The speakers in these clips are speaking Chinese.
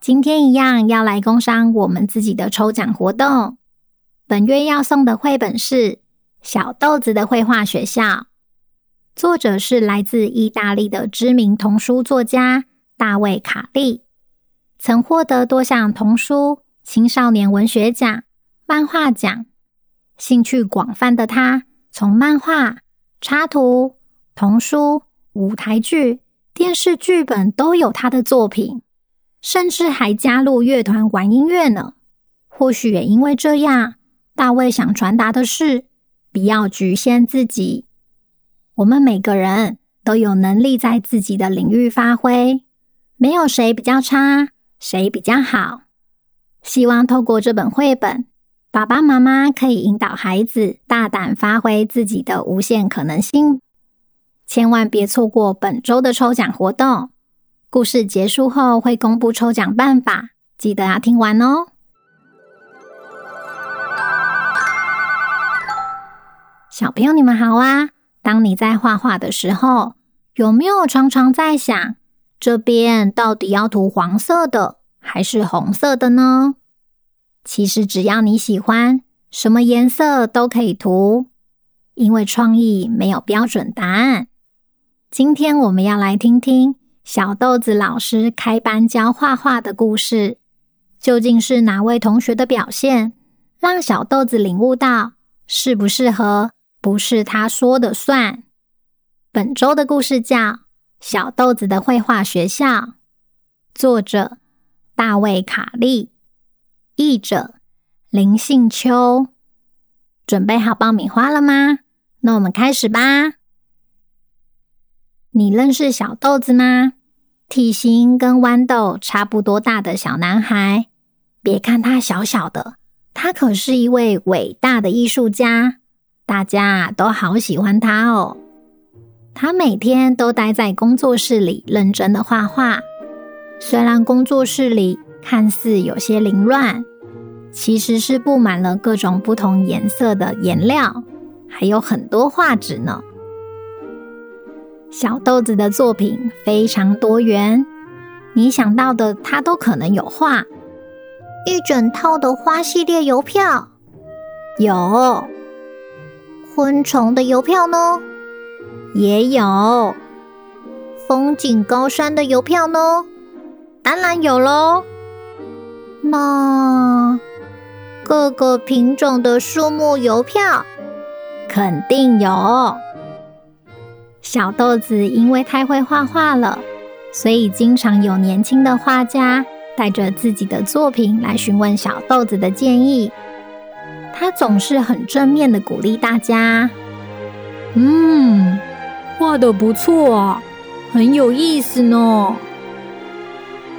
今天一样要来工商我们自己的抽奖活动。本月要送的绘本是《小豆子的绘画学校》，作者是来自意大利的知名童书作家大卫·卡利，曾获得多项童书、青少年文学奖、漫画奖。兴趣广泛的他，从漫画、插图、童书、舞台剧、电视剧本都有他的作品。甚至还加入乐团玩音乐呢。或许也因为这样，大卫想传达的是：不要局限自己。我们每个人都有能力在自己的领域发挥，没有谁比较差，谁比较好。希望透过这本绘本，爸爸妈妈可以引导孩子大胆发挥自己的无限可能性。千万别错过本周的抽奖活动。故事结束后会公布抽奖办法，记得要听完哦。小朋友，你们好啊！当你在画画的时候，有没有常常在想，这边到底要涂黄色的还是红色的呢？其实只要你喜欢，什么颜色都可以涂，因为创意没有标准答案。今天我们要来听听。小豆子老师开班教画画的故事，究竟是哪位同学的表现，让小豆子领悟到适不适合不是他说的算？本周的故事叫《小豆子的绘画学校》，作者大卫·卡利，译者林信秋。准备好爆米花了吗？那我们开始吧。你认识小豆子吗？体型跟豌豆差不多大的小男孩，别看他小小的，他可是一位伟大的艺术家，大家都好喜欢他哦。他每天都待在工作室里认真的画画，虽然工作室里看似有些凌乱，其实是布满了各种不同颜色的颜料，还有很多画纸呢。小豆子的作品非常多元，你想到的他都可能有画。一整套的花系列邮票有，昆虫的邮票呢也有，风景高山的邮票呢当然有喽。那各个品种的树木邮票肯定有。小豆子因为太会画画了，所以经常有年轻的画家带着自己的作品来询问小豆子的建议。他总是很正面的鼓励大家：“嗯，画的不错啊，很有意思呢。”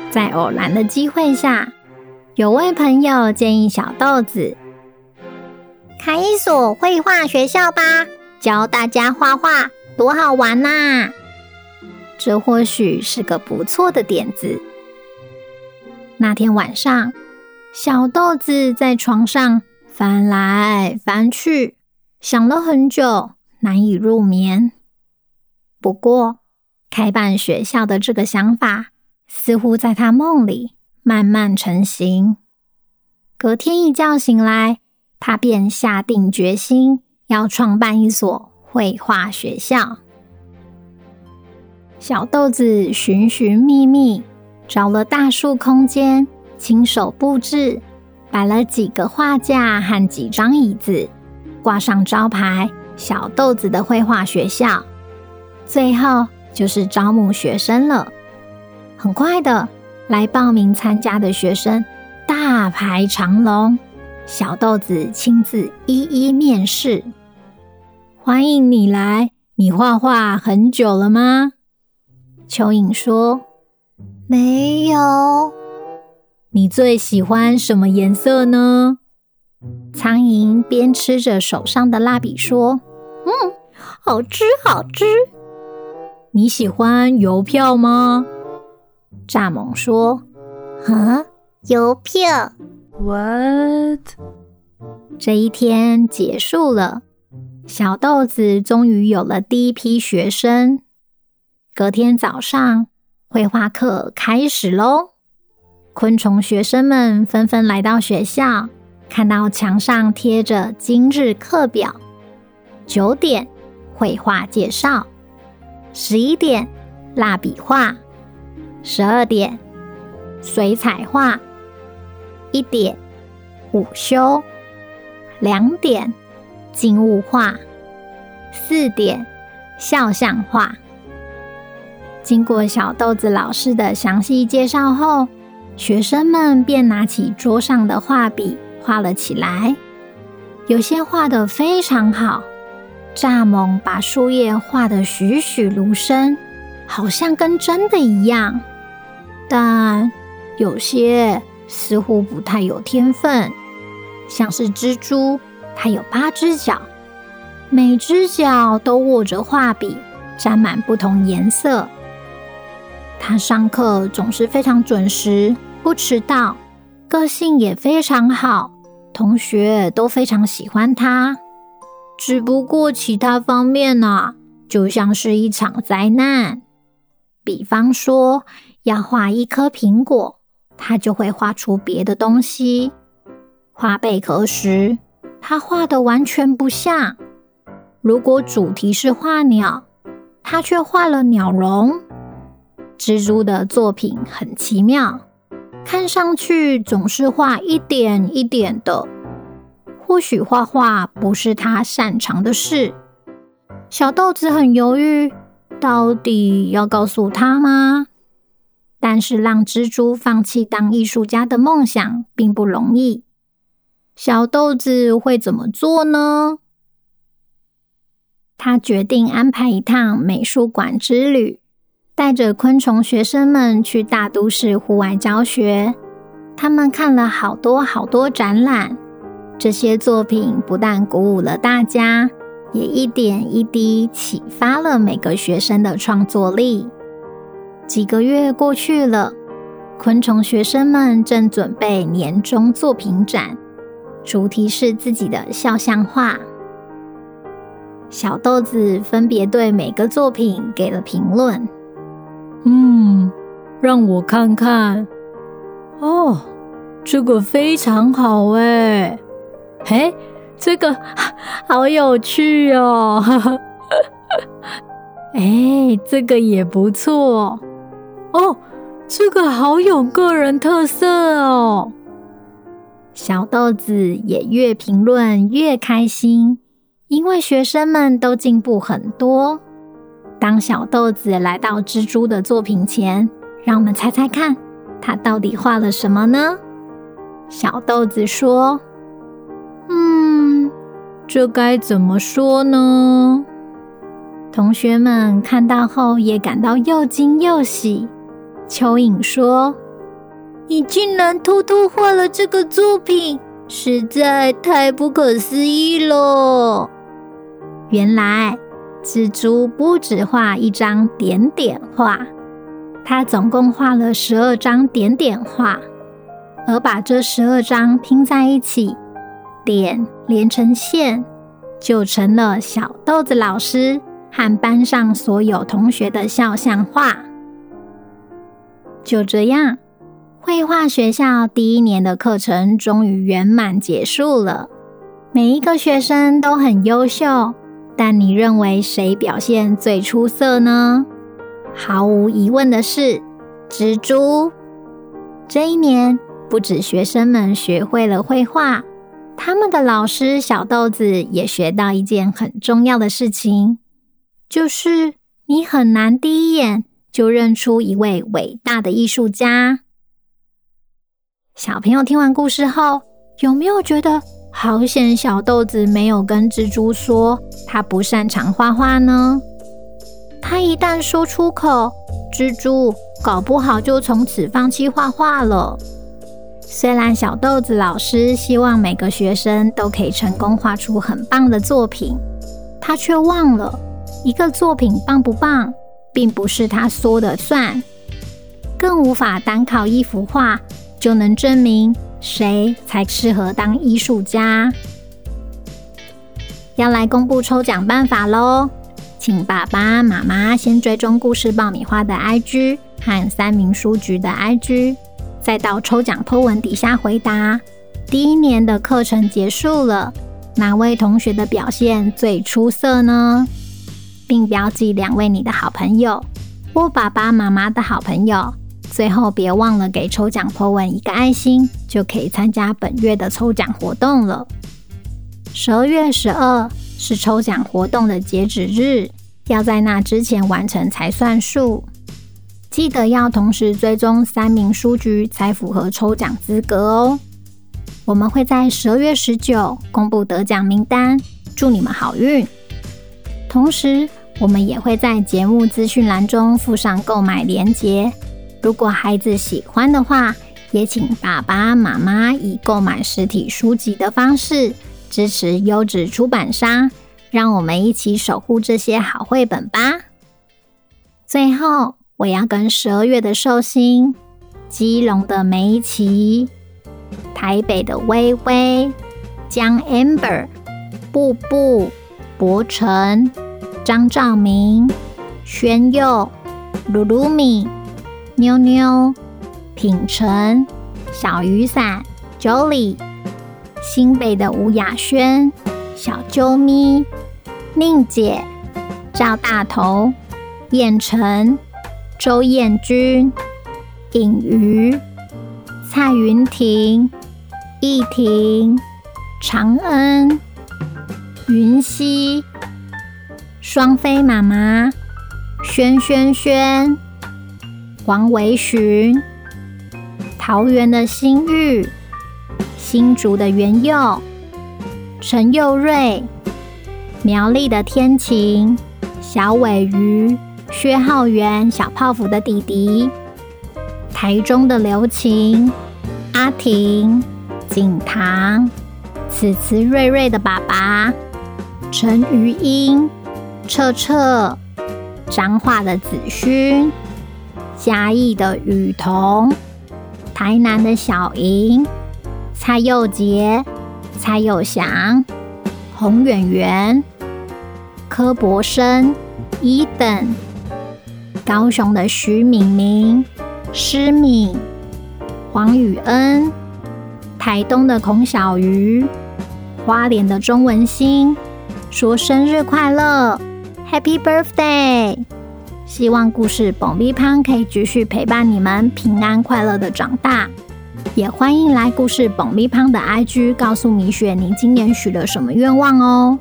在偶然的机会下，有位朋友建议小豆子开一所绘画学校吧，教大家画画。多好玩呐！这或许是个不错的点子。那天晚上，小豆子在床上翻来翻去，想了很久，难以入眠。不过，开办学校的这个想法似乎在他梦里慢慢成型。隔天一觉醒来，他便下定决心要创办一所。绘画学校，小豆子寻寻觅觅，找了大树空间，亲手布置，摆了几个画架和几张椅子，挂上招牌“小豆子的绘画学校”。最后就是招募学生了。很快的，来报名参加的学生大排长龙，小豆子亲自一一面试。欢迎你来，你画画很久了吗？蚯蚓说。没有。你最喜欢什么颜色呢？苍蝇边吃着手上的蜡笔说：“嗯，好吃，好吃。”你喜欢邮票吗？蚱蜢说：“啊，邮票？What？” 这一天结束了，小豆子终于有了第一批学生。隔天早上。绘画课开始喽！昆虫学生们纷纷来到学校，看到墙上贴着今日课表：九点绘画介绍，十一点蜡笔画，十二点水彩画，一点午休，两点静物画，四点肖像画。经过小豆子老师的详细介绍后，学生们便拿起桌上的画笔画了起来。有些画得非常好，蚱蜢把树叶画得栩栩如生，好像跟真的一样。但有些似乎不太有天分，像是蜘蛛，它有八只脚，每只脚都握着画笔，沾满不同颜色。他上课总是非常准时，不迟到，个性也非常好，同学都非常喜欢他。只不过其他方面呢、就像是一场灾难。比方说，要画一颗苹果，他就会画出别的东西；画贝壳时，他画的完全不像。如果主题是画鸟，他却画了鸟笼。蜘蛛的作品很奇妙，看上去总是画一点一点的。或许画画不是他擅长的事。小豆子很犹豫，到底要告诉他吗？但是让蜘蛛放弃当艺术家的梦想并不容易。小豆子会怎么做呢？他决定安排一趟美术馆之旅。带着昆虫学生们去大都市户外教学，他们看了好多好多展览。这些作品不但鼓舞了大家，也一点一滴启发了每个学生的创作力。几个月过去了，昆虫学生们正准备年终作品展，主题是自己的肖像画。小豆子分别对每个作品给了评论。嗯，让我看看。哦，这个非常好哎！哎，这个 好有趣哦！哎，这个也不错哦。这个好有个人特色哦。小豆子也越评论越开心，因为学生们都进步很多。当小豆子来到蜘蛛的作品前，让我们猜猜看，他到底画了什么呢？小豆子说：“嗯，这该怎么说呢？”同学们看到后也感到又惊又喜。蚯蚓说：“你竟然偷偷画了这个作品，实在太不可思议了！”原来。蜘蛛不止画一张点点画，它总共画了十二张点点画，而把这十二张拼在一起，点连成线，就成了小豆子老师和班上所有同学的肖像画。就这样，绘画学校第一年的课程终于圆满结束了，每一个学生都很优秀。但你认为谁表现最出色呢？毫无疑问的是蜘蛛。这一年，不止学生们学会了绘画，他们的老师小豆子也学到一件很重要的事情，就是你很难第一眼就认出一位伟大的艺术家。小朋友听完故事后，有没有觉得好险小豆子没有跟蜘蛛说他不擅长画画呢？他一旦说出口，蜘蛛搞不好就从此放弃画画了。虽然小豆子老师希望每个学生都可以成功画出很棒的作品，他却忘了，一个作品棒不棒，并不是他说的算，更无法单靠一幅画就能证明谁才适合当艺术家。要来公布抽奖办法喽！请爸爸妈妈先追踪故事爆米花的 IG 和三民书局的 IG，再到抽奖 po 文底下回答。第一年的课程结束了，哪位同学的表现最出色呢？并标记两位你的好朋友或爸爸妈妈的好朋友。最后别忘了给抽奖 po 文一个爱心，就可以参加本月的抽奖活动了。十二月十二。是抽奖活动的截止日，要在那之前完成才算数。记得要同时追踪三名书局，才符合抽奖资格哦。我们会在十二月十九公布得奖名单，祝你们好运。同时，我们也会在节目资讯栏中附上购买链接。如果孩子喜欢的话，也请爸爸妈妈以购买实体书籍的方式。支持优质出版商，让我们一起守护这些好绘本吧。最后，我要跟十二月的寿星、基隆的梅琪、台北的微微、江 Amber、布布、博成、张兆明、宣佑、鲁鲁米、妞妞、品成、小雨伞、Jolie。新北的吴雅轩、小啾咪、宁姐、赵大头、燕城、周燕君、尹瑜、蔡云婷、易婷、长恩、云溪、双飞妈妈、轩轩轩、黄维寻、桃园的新玉。新竹的元佑、陈佑瑞、苗栗的天晴、小尾鱼、薛浩源、小泡芙的弟弟、台中的刘晴、阿婷、景堂、此慈瑞瑞的爸爸、陈瑜英、彻彻、彰化的子勋、嘉义的雨桐、台南的小莹。蔡佑杰、蔡佑祥、洪远远、柯博生、伊等、高雄的徐敏明、施敏、黄宇恩、台东的孔小鱼、花莲的钟文兴，说生日快乐，Happy Birthday！希望故事爆米花可以继续陪伴你们平安快乐的长大。也欢迎来故事爆米花的 IG 告诉米雪，你今年许了什么愿望哦。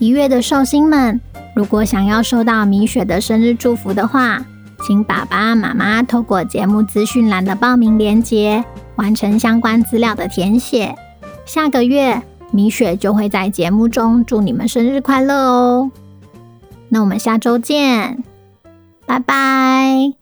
一月的寿星们，如果想要收到米雪的生日祝福的话，请爸爸妈妈透过节目资讯栏的报名链接，完成相关资料的填写。下个月米雪就会在节目中祝你们生日快乐哦。那我们下周见，拜拜。